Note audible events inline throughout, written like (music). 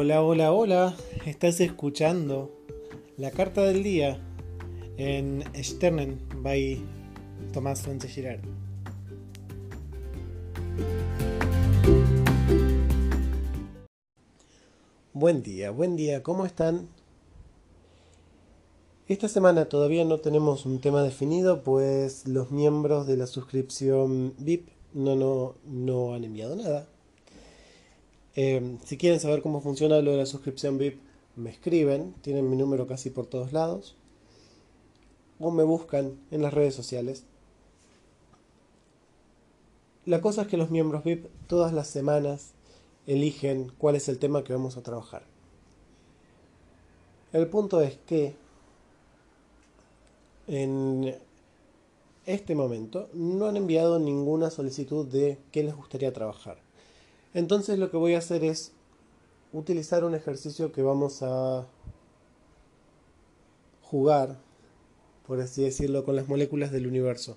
Hola, hola, hola. Estás escuchando la carta del día en Sternen by Tomás Sánchez Girard. Buen día, buen día, ¿cómo están? Esta semana todavía no tenemos un tema definido, pues los miembros de la suscripción VIP no, no, no han enviado nada. Eh, si quieren saber cómo funciona lo de la suscripción VIP, me escriben, tienen mi número casi por todos lados, o me buscan en las redes sociales. La cosa es que los miembros VIP todas las semanas eligen cuál es el tema que vamos a trabajar. El punto es que en este momento no han enviado ninguna solicitud de qué les gustaría trabajar. Entonces lo que voy a hacer es utilizar un ejercicio que vamos a jugar, por así decirlo, con las moléculas del universo.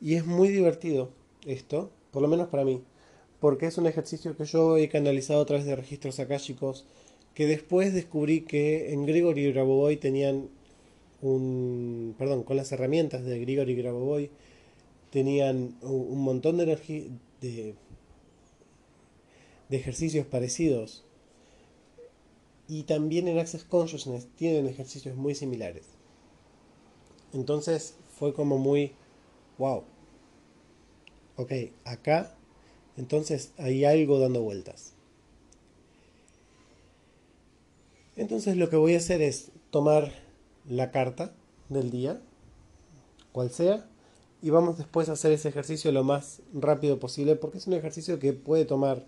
Y es muy divertido esto, por lo menos para mí, porque es un ejercicio que yo he canalizado a través de registros akáshicos, que después descubrí que en Gregory y Grabovoi tenían un, perdón, con las herramientas de Grigori Grabovoi tenían un montón de energía de, de ejercicios parecidos y también en Access Consciousness tienen ejercicios muy similares. Entonces fue como muy wow. Ok, acá entonces hay algo dando vueltas. Entonces lo que voy a hacer es tomar la carta del día, cual sea, y vamos después a hacer ese ejercicio lo más rápido posible, porque es un ejercicio que puede tomar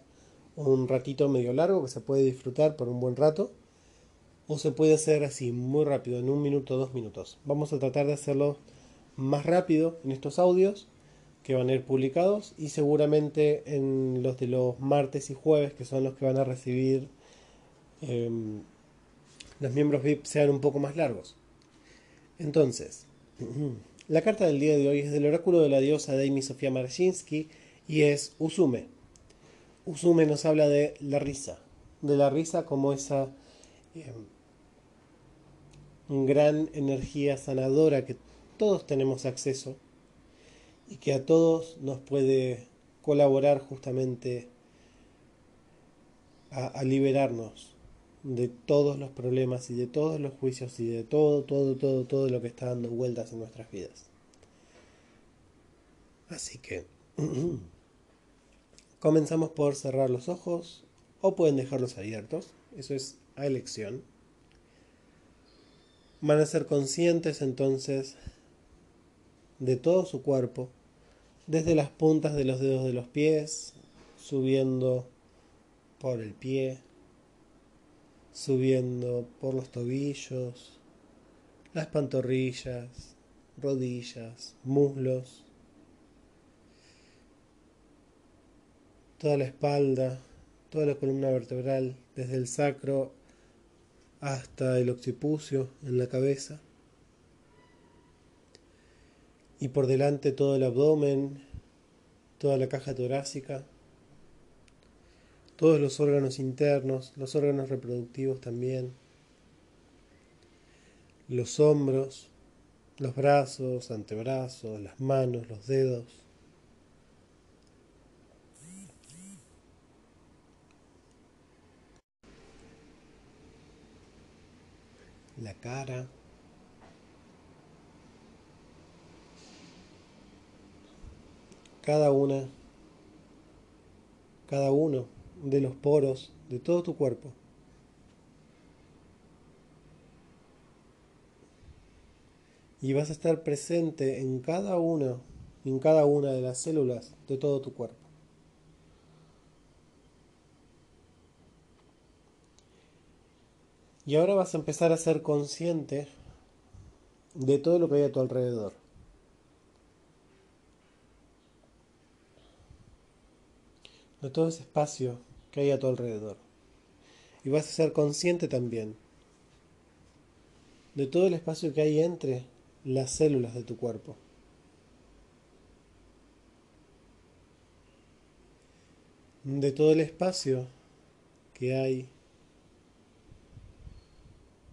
un ratito medio largo, que se puede disfrutar por un buen rato, o se puede hacer así muy rápido, en un minuto, dos minutos. Vamos a tratar de hacerlo más rápido en estos audios que van a ir publicados y seguramente en los de los martes y jueves, que son los que van a recibir eh, los miembros VIP, sean un poco más largos. Entonces, (clears throat) la carta del día de hoy es del oráculo de la diosa Deimi Sofía Marjinsky y es Usume. Usume nos habla de la risa, de la risa como esa eh, gran energía sanadora que todos tenemos acceso y que a todos nos puede colaborar justamente a, a liberarnos de todos los problemas y de todos los juicios y de todo, todo, todo, todo lo que está dando vueltas en nuestras vidas. Así que (clears throat) comenzamos por cerrar los ojos o pueden dejarlos abiertos, eso es a elección. Van a ser conscientes entonces de todo su cuerpo, desde las puntas de los dedos de los pies, subiendo por el pie, subiendo por los tobillos, las pantorrillas, rodillas, muslos, toda la espalda, toda la columna vertebral, desde el sacro hasta el occipucio en la cabeza. Y por delante todo el abdomen, toda la caja torácica todos los órganos internos, los órganos reproductivos también, los hombros, los brazos, antebrazos, las manos, los dedos. La cara. Cada una, cada uno de los poros de todo tu cuerpo. Y vas a estar presente en cada una, en cada una de las células de todo tu cuerpo. Y ahora vas a empezar a ser consciente de todo lo que hay a tu alrededor. De todo ese espacio que hay a tu alrededor. Y vas a ser consciente también de todo el espacio que hay entre las células de tu cuerpo. De todo el espacio que hay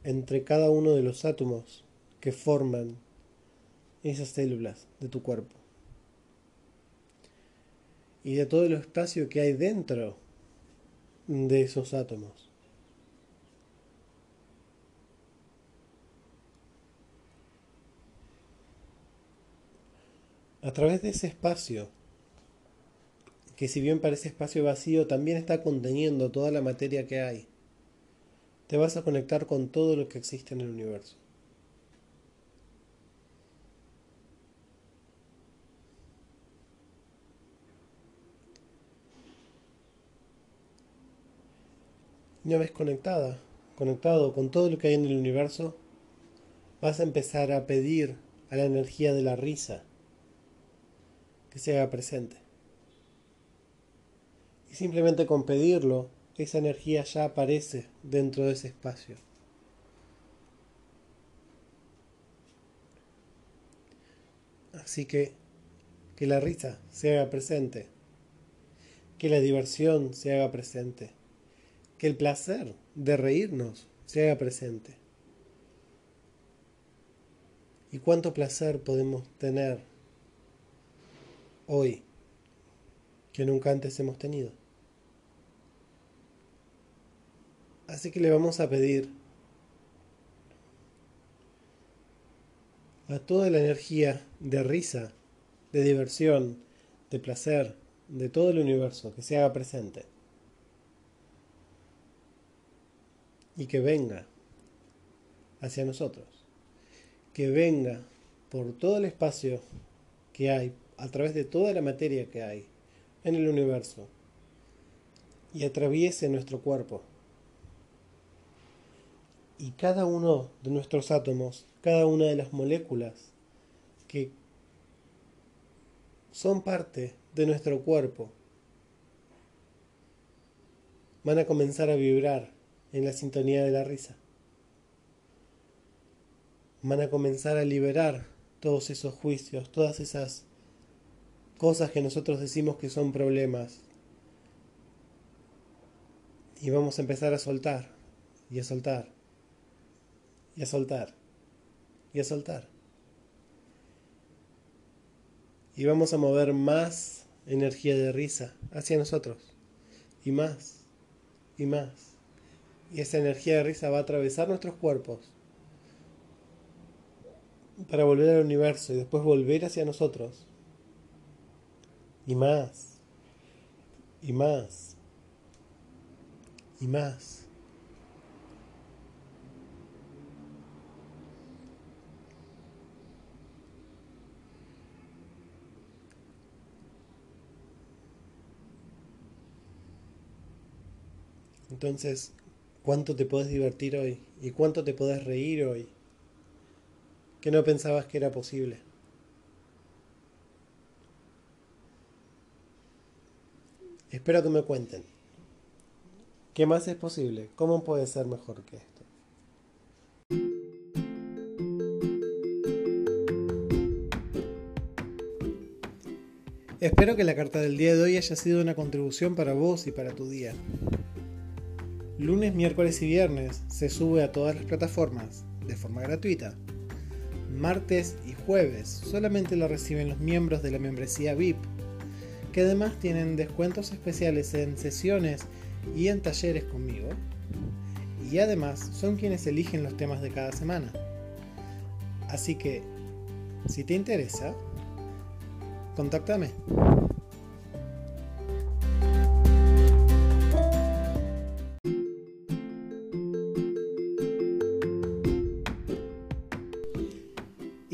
entre cada uno de los átomos que forman esas células de tu cuerpo. Y de todo el espacio que hay dentro de esos átomos. A través de ese espacio, que si bien parece espacio vacío, también está conteniendo toda la materia que hay te vas a conectar con todo lo que existe en el universo. Una vez conectada, conectado con todo lo que hay en el universo, vas a empezar a pedir a la energía de la risa que se haga presente. Y simplemente con pedirlo, esa energía ya aparece dentro de ese espacio. Así que que la risa se haga presente, que la diversión se haga presente, que el placer de reírnos se haga presente. ¿Y cuánto placer podemos tener hoy que nunca antes hemos tenido? Así que le vamos a pedir a toda la energía de risa, de diversión, de placer, de todo el universo que se haga presente. Y que venga hacia nosotros. Que venga por todo el espacio que hay, a través de toda la materia que hay en el universo. Y atraviese nuestro cuerpo y cada uno de nuestros átomos, cada una de las moléculas que son parte de nuestro cuerpo, van a comenzar a vibrar en la sintonía de la risa. Van a comenzar a liberar todos esos juicios, todas esas cosas que nosotros decimos que son problemas. Y vamos a empezar a soltar y a soltar y a soltar y a soltar. Y vamos a mover más energía de risa hacia nosotros. Y más. Y más. Y esa energía de risa va a atravesar nuestros cuerpos para volver al universo y después volver hacia nosotros. Y más. Y más. Y más. Entonces, ¿cuánto te puedes divertir hoy? ¿Y cuánto te puedes reír hoy? Que no pensabas que era posible. Espero que me cuenten. ¿Qué más es posible? ¿Cómo puede ser mejor que esto? Espero que la carta del día de hoy haya sido una contribución para vos y para tu día. Lunes, miércoles y viernes se sube a todas las plataformas de forma gratuita. Martes y jueves solamente lo reciben los miembros de la membresía VIP, que además tienen descuentos especiales en sesiones y en talleres conmigo. Y además son quienes eligen los temas de cada semana. Así que, si te interesa, contáctame.